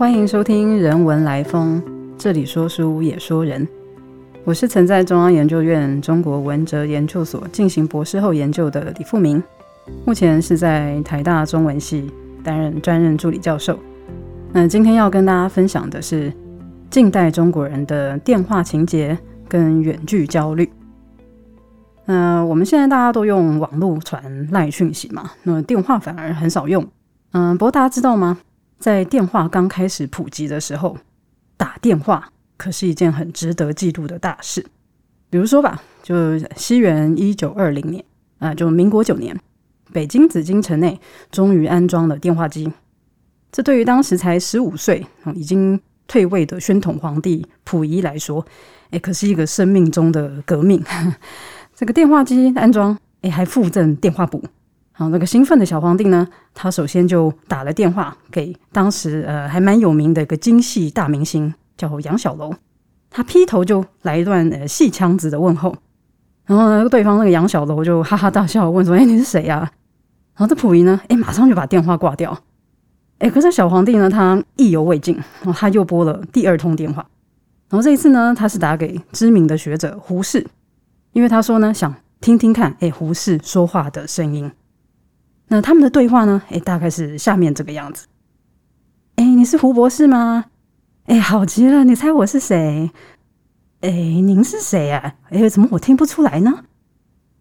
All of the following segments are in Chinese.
欢迎收听《人文来风》，这里说书也说人。我是曾在中央研究院中国文哲研究所进行博士后研究的李富明，目前是在台大中文系担任专任助理教授。那今天要跟大家分享的是近代中国人的电话情节跟远距焦虑。那我们现在大家都用网络传赖讯息嘛，那电话反而很少用。嗯，不过大家知道吗？在电话刚开始普及的时候，打电话可是一件很值得记录的大事。比如说吧，就西元一九二零年啊，就民国九年，北京紫禁城内终于安装了电话机。这对于当时才十五岁、已经退位的宣统皇帝溥仪来说，哎，可是一个生命中的革命。这个电话机安装，哎，还附赠电话簿。然后，那个兴奋的小皇帝呢，他首先就打了电话给当时呃还蛮有名的一个京戏大明星，叫杨小楼。他劈头就来一段呃戏腔子的问候，然后呢，对方那个杨小楼就哈哈大笑，问说：“哎，你是谁呀？”然后这溥仪呢，哎，马上就把电话挂掉。哎，可是小皇帝呢，他意犹未尽，然后他又拨了第二通电话。然后这一次呢，他是打给知名的学者胡适，因为他说呢，想听听看，哎，胡适说话的声音。那他们的对话呢？哎，大概是下面这个样子。哎，你是胡博士吗？哎，好极了，你猜我是谁？哎，您是谁啊？哎，怎么我听不出来呢？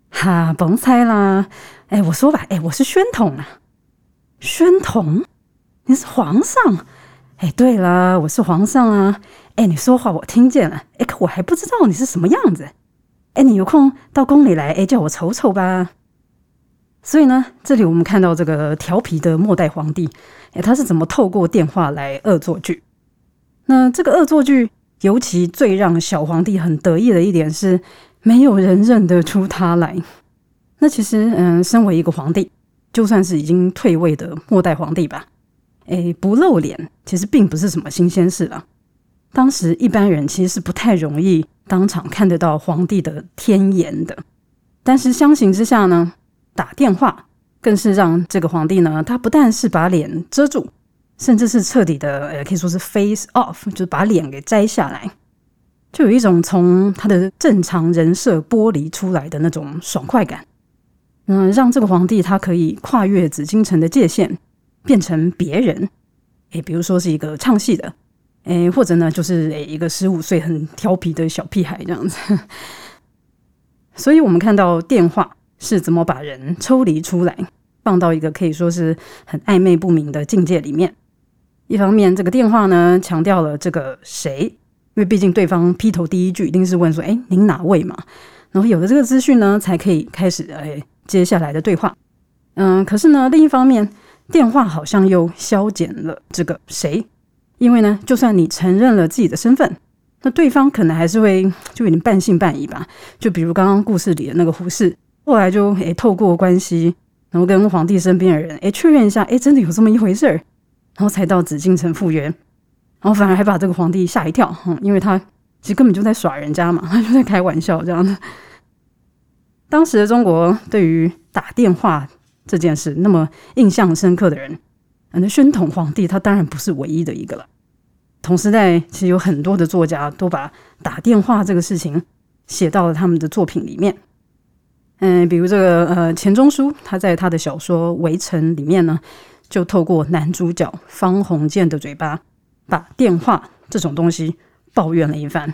哈，甭猜啦。哎，我说吧，哎，我是宣统啊。宣统，你是皇上？哎，对了，我是皇上啊。哎，你说话我听见了。哎，可我还不知道你是什么样子。哎，你有空到宫里来，哎，叫我瞅瞅吧。所以呢，这里我们看到这个调皮的末代皇帝，哎，他是怎么透过电话来恶作剧？那这个恶作剧，尤其最让小皇帝很得意的一点是，没有人认得出他来。那其实，嗯，身为一个皇帝，就算是已经退位的末代皇帝吧，哎，不露脸其实并不是什么新鲜事了。当时一般人其实是不太容易当场看得到皇帝的天颜的，但是相形之下呢？打电话更是让这个皇帝呢，他不但是把脸遮住，甚至是彻底的，呃，可以说是 face off，就是把脸给摘下来，就有一种从他的正常人设剥离出来的那种爽快感。嗯，让这个皇帝他可以跨越紫禁城的界限，变成别人。诶，比如说是一个唱戏的，诶，或者呢，就是诶一个十五岁很调皮的小屁孩这样子。所以我们看到电话。是怎么把人抽离出来，放到一个可以说是很暧昧不明的境界里面？一方面，这个电话呢强调了这个谁，因为毕竟对方劈头第一句一定是问说：“哎，您哪位嘛？”然后有了这个资讯呢，才可以开始哎接下来的对话。嗯，可是呢，另一方面，电话好像又消减了这个谁，因为呢，就算你承认了自己的身份，那对方可能还是会就有点半信半疑吧。就比如刚刚故事里的那个胡适。后来就诶，透过关系，然后跟皇帝身边的人诶确认一下，诶，真的有这么一回事儿，然后才到紫禁城复原，然后反而还把这个皇帝吓一跳，嗯，因为他其实根本就在耍人家嘛，他就在开玩笑这样的。当时的中国对于打电话这件事那么印象深刻的人，那宣统皇帝他当然不是唯一的一个了。同时代其实有很多的作家都把打电话这个事情写到了他们的作品里面。嗯，比如这个呃钱钟书，他在他的小说《围城》里面呢，就透过男主角方鸿渐的嘴巴，把电话这种东西抱怨了一番。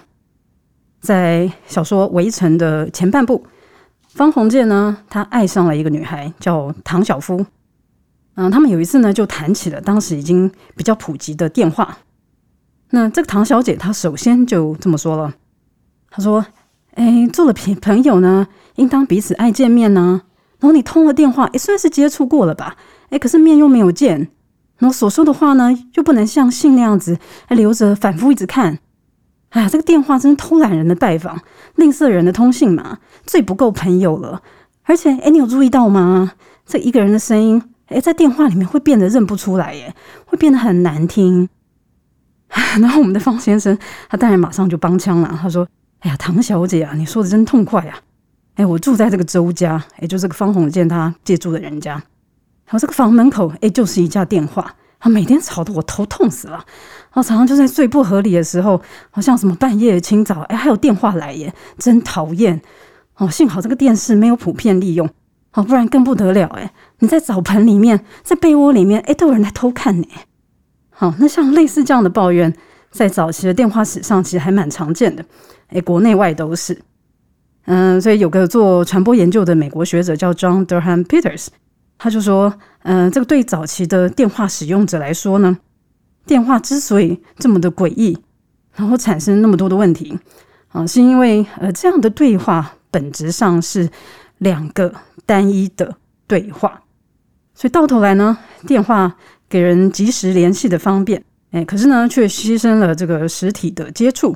在小说《围城》的前半部，方鸿渐呢，他爱上了一个女孩叫唐晓夫。嗯，他们有一次呢，就谈起了当时已经比较普及的电话。那这个唐小姐，她首先就这么说了，她说。哎，做了朋朋友呢，应当彼此爱见面呢。然后你通了电话，也算是接触过了吧？哎，可是面又没有见，然后所说的话呢，又不能像信那样子，还留着反复一直看。哎呀，这个电话真是偷懒人的拜访，吝啬人的通信嘛，最不够朋友了。而且，哎，你有注意到吗？这一个人的声音，哎，在电话里面会变得认不出来，耶，会变得很难听。然后我们的方先生，他当然马上就帮腔了，他说。哎呀，唐小姐啊，你说的真痛快啊！哎，我住在这个周家，哎，就这个方鸿渐他借住的人家，然后这个房门口，哎，就是一架电话，他每天吵得我头痛死了。然后常常就在最不合理的时候，好像什么半夜清早，哎，还有电话来耶，真讨厌。哦，幸好这个电视没有普遍利用，哦，不然更不得了哎。你在澡盆里面，在被窝里面，哎，都有人在偷看你。好，那像类似这样的抱怨，在早期的电话史上其实还蛮常见的，哎，国内外都是。嗯，所以有个做传播研究的美国学者叫 John Durham Peters，他就说，嗯，这个对早期的电话使用者来说呢。电话之所以这么的诡异，然后产生那么多的问题，啊，是因为呃，这样的对话本质上是两个单一的对话，所以到头来呢，电话给人及时联系的方便，哎，可是呢，却牺牲了这个实体的接触，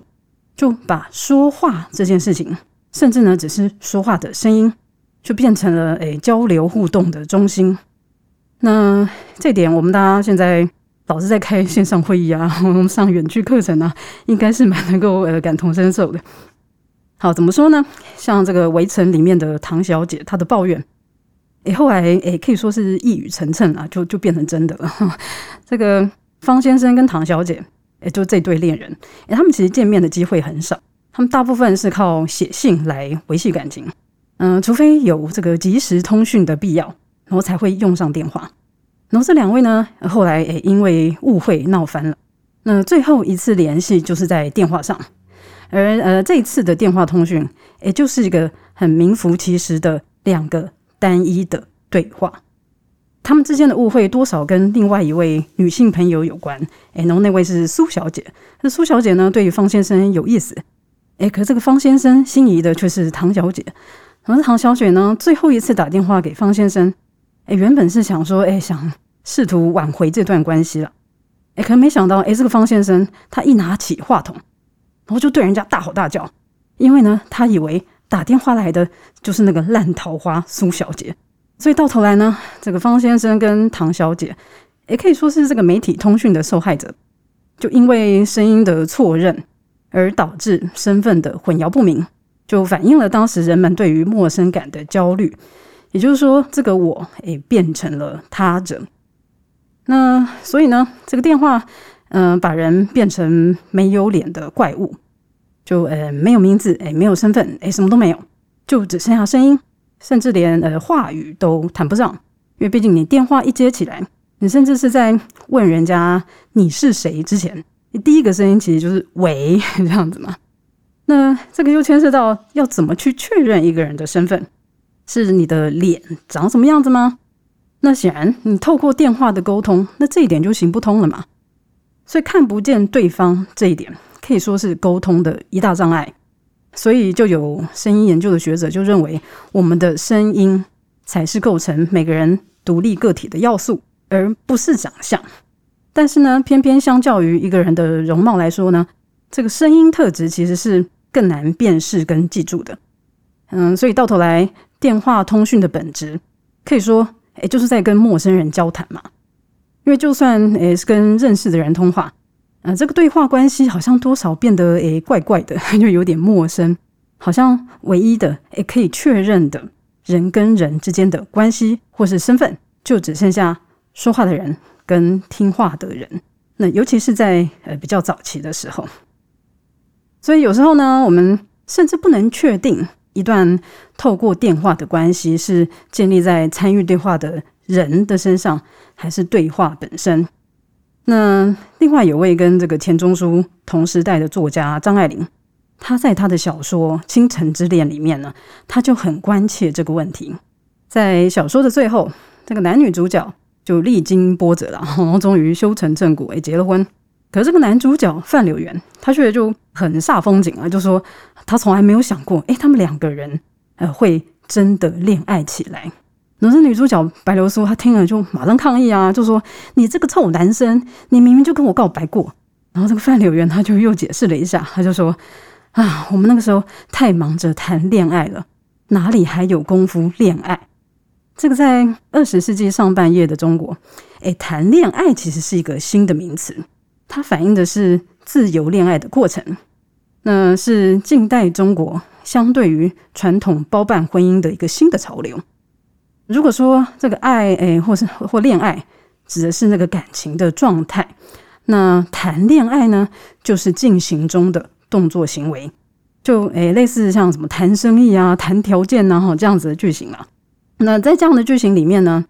就把说话这件事情，甚至呢，只是说话的声音，就变成了诶交流互动的中心。那这点，我们大家现在。老是在开线上会议啊，我们上远距课程啊，应该是蛮能够呃感同身受的。好，怎么说呢？像这个《围城》里面的唐小姐，她的抱怨，诶，后来诶可以说是一语成谶啊，就就变成真的了。这个方先生跟唐小姐，诶，就这对恋人，诶，他们其实见面的机会很少，他们大部分是靠写信来维系感情。嗯，除非有这个即时通讯的必要，然后才会用上电话。然后这两位呢，后来诶因为误会闹翻了。那最后一次联系就是在电话上，而呃这一次的电话通讯，也就是一个很名副其实的两个单一的对话。他们之间的误会多少跟另外一位女性朋友有关。诶，然后那位是苏小姐。那苏小姐呢，对于方先生有意思。诶，可是这个方先生心仪的却是唐小姐。可是唐小姐呢，最后一次打电话给方先生。哎，原本是想说，哎，想试图挽回这段关系了，哎，可没想到，哎，这个方先生他一拿起话筒，然后就对人家大吼大叫，因为呢，他以为打电话来的就是那个烂桃花苏小姐，所以到头来呢，这个方先生跟唐小姐，也可以说是这个媒体通讯的受害者，就因为声音的错认而导致身份的混淆不明，就反映了当时人们对于陌生感的焦虑。也就是说，这个我诶变成了他者。那所以呢，这个电话嗯，把人变成没有脸的怪物，就呃没有名字诶，没有身份诶，什么都没有，就只剩下声音，甚至连呃话语都谈不上。因为毕竟你电话一接起来，你甚至是在问人家你是谁之前，你第一个声音其实就是喂 这样子嘛。那这个又牵涉到要怎么去确认一个人的身份。是你的脸长什么样子吗？那显然你透过电话的沟通，那这一点就行不通了嘛。所以看不见对方这一点，可以说是沟通的一大障碍。所以就有声音研究的学者就认为，我们的声音才是构成每个人独立个体的要素，而不是长相。但是呢，偏偏相较于一个人的容貌来说呢，这个声音特质其实是更难辨识跟记住的。嗯，所以到头来。电话通讯的本质，可以说，诶，就是在跟陌生人交谈嘛。因为就算诶是跟认识的人通话，啊，这个对话关系好像多少变得诶怪怪的，就有点陌生。好像唯一的诶可以确认的人跟人之间的关系或是身份，就只剩下说话的人跟听话的人。那尤其是在呃比较早期的时候，所以有时候呢，我们甚至不能确定。一段透过电话的关系是建立在参与对话的人的身上，还是对话本身？那另外有位跟这个钱钟书同时代的作家张爱玲，她在她的小说《倾城之恋》里面呢，她就很关切这个问题。在小说的最后，这个男女主角就历经波折了，然后终于修成正果，也结了婚。可这个男主角范柳原，他却就很煞风景啊，就说他从来没有想过，哎，他们两个人呃会真的恋爱起来。然后女主角白流苏，她听了就马上抗议啊，就说你这个臭男生，你明明就跟我告白过。然后这个范柳原他就又解释了一下，他就说啊，我们那个时候太忙着谈恋爱了，哪里还有功夫恋爱？这个在二十世纪上半叶的中国，哎，谈恋爱其实是一个新的名词。它反映的是自由恋爱的过程，那是近代中国相对于传统包办婚姻的一个新的潮流。如果说这个爱，诶，或是或恋爱，指的是那个感情的状态。那谈恋爱呢，就是进行中的动作行为，就诶类似像什么谈生意啊、谈条件呐哈这样子的句型啊。那在这样的句型里面呢，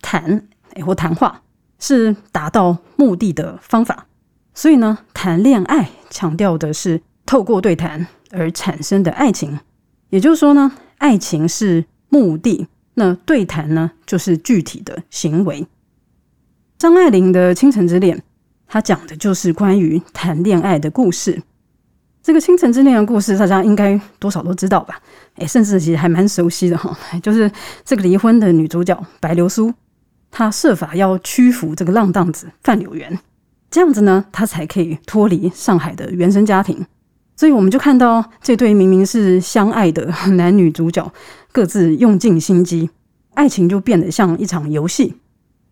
谈或谈话是达到目的的方法，所以呢，谈恋爱强调的是透过对谈而产生的爱情。也就是说呢，爱情是目的，那对谈呢就是具体的行为。张爱玲的《倾城之恋》。它讲的就是关于谈恋爱的故事。这个倾城之恋的故事，大家应该多少都知道吧？哎，甚至其实还蛮熟悉的哈。就是这个离婚的女主角白流苏，她设法要屈服这个浪荡子范柳原，这样子呢，她才可以脱离上海的原生家庭。所以我们就看到这对明明是相爱的 男女主角，各自用尽心机，爱情就变得像一场游戏。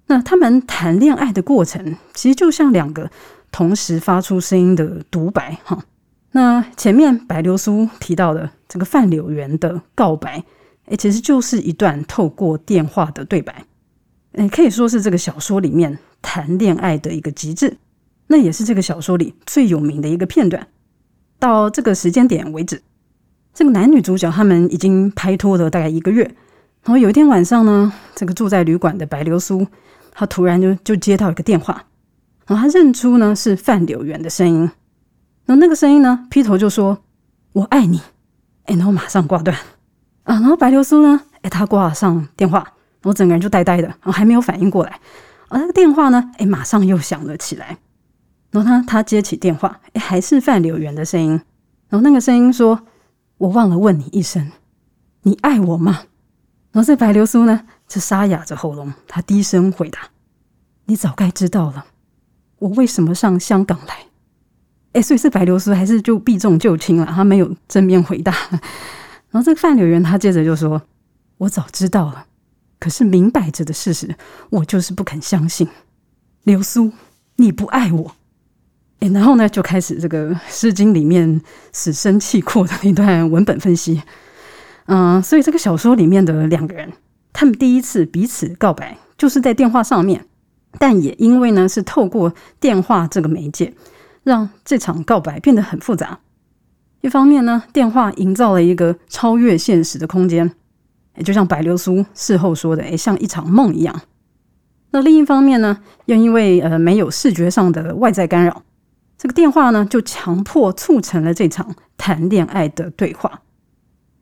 那他们谈恋爱的过程，其实就像两个同时发出声音的独白哈。那前面白流苏提到的这个范柳原的告白，诶，其实就是一段透过电话的对白，诶，可以说是这个小说里面谈恋爱的一个极致。那也是这个小说里最有名的一个片段。到这个时间点为止，这个男女主角他们已经拍拖了大概一个月。然后有一天晚上呢，这个住在旅馆的白流苏。他突然就就接到一个电话，然后他认出呢是范柳原的声音，然后那个声音呢劈头就说“我爱你”，哎，然后马上挂断啊，然后白流苏呢，哎，他挂上电话，然后整个人就呆呆的，然后还没有反应过来，而那个电话呢，哎，马上又响了起来，然后他他接起电话，哎，还是范柳原的声音，然后那个声音说：“我忘了问你一声，你爱我吗？”然后这白流苏呢？是沙哑着喉咙，他低声回答：“你早该知道了，我为什么上香港来？”哎，所以是白流苏还是就避重就轻了？他没有正面回答。然后这个范柳原他接着就说：“我早知道了，可是明摆着的事实，我就是不肯相信。流苏，你不爱我。”哎，然后呢，就开始这个《诗经》里面死生契阔的一段文本分析。嗯，所以这个小说里面的两个人。他们第一次彼此告白，就是在电话上面，但也因为呢是透过电话这个媒介，让这场告白变得很复杂。一方面呢，电话营造了一个超越现实的空间，也就像白流苏事后说的，诶，像一场梦一样。那另一方面呢，又因为呃没有视觉上的外在干扰，这个电话呢就强迫促成了这场谈恋爱的对话。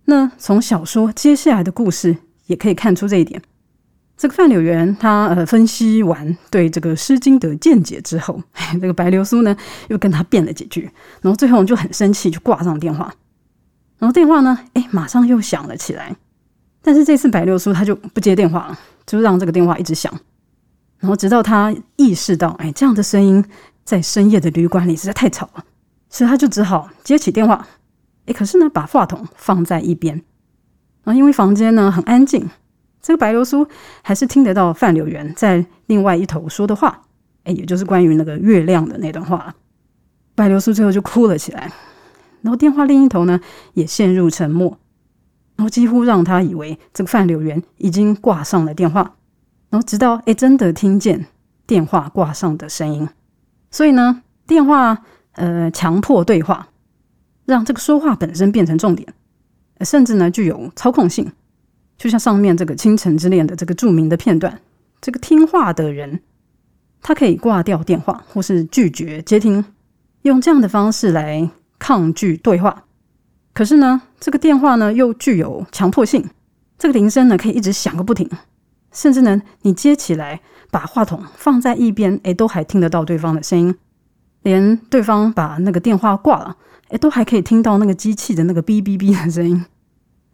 那从小说接下来的故事。也可以看出这一点。这个范柳原他呃分析完对这个《诗经》的见解之后，这个白流苏呢又跟他辩了几句，然后最后就很生气，就挂上电话。然后电话呢，哎，马上又响了起来。但是这次白流苏他就不接电话了，就让这个电话一直响。然后直到他意识到，哎，这样的声音在深夜的旅馆里实在太吵了，所以他就只好接起电话。哎，可是呢，把话筒放在一边。啊，因为房间呢很安静，这个白流苏还是听得到范柳原在另外一头说的话，哎，也就是关于那个月亮的那段话。白流苏最后就哭了起来，然后电话另一头呢也陷入沉默，然后几乎让他以为这个范柳原已经挂上了电话，然后直到哎真的听见电话挂上的声音，所以呢电话呃强迫对话，让这个说话本身变成重点。甚至呢具有操控性，就像上面这个《倾城之恋》的这个著名的片段，这个听话的人，他可以挂掉电话或是拒绝接听，用这样的方式来抗拒对话。可是呢，这个电话呢又具有强迫性，这个铃声呢可以一直响个不停，甚至呢你接起来把话筒放在一边，哎，都还听得到对方的声音，连对方把那个电话挂了。哎，都还可以听到那个机器的那个哔哔哔的声音，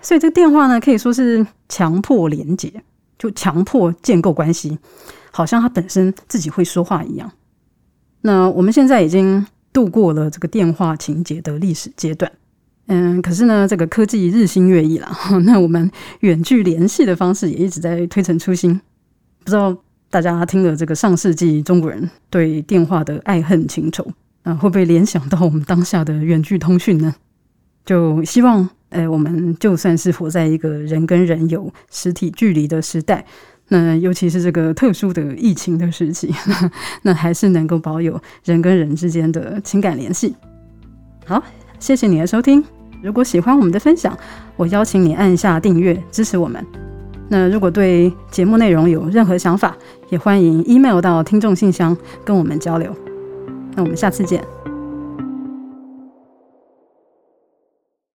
所以这个电话呢，可以说是强迫连接，就强迫建构关系，好像它本身自己会说话一样。那我们现在已经度过了这个电话情节的历史阶段，嗯，可是呢，这个科技日新月异了，那我们远距联系的方式也一直在推陈出新。不知道大家听了这个上世纪中国人对电话的爱恨情仇。啊，会不会联想到我们当下的远距通讯呢？就希望，呃，我们就算是活在一个人跟人有实体距离的时代，那尤其是这个特殊的疫情的时期，那还是能够保有人跟人之间的情感联系。好，谢谢你的收听。如果喜欢我们的分享，我邀请你按下订阅支持我们。那如果对节目内容有任何想法，也欢迎 email 到听众信箱跟我们交流。那我们下次见。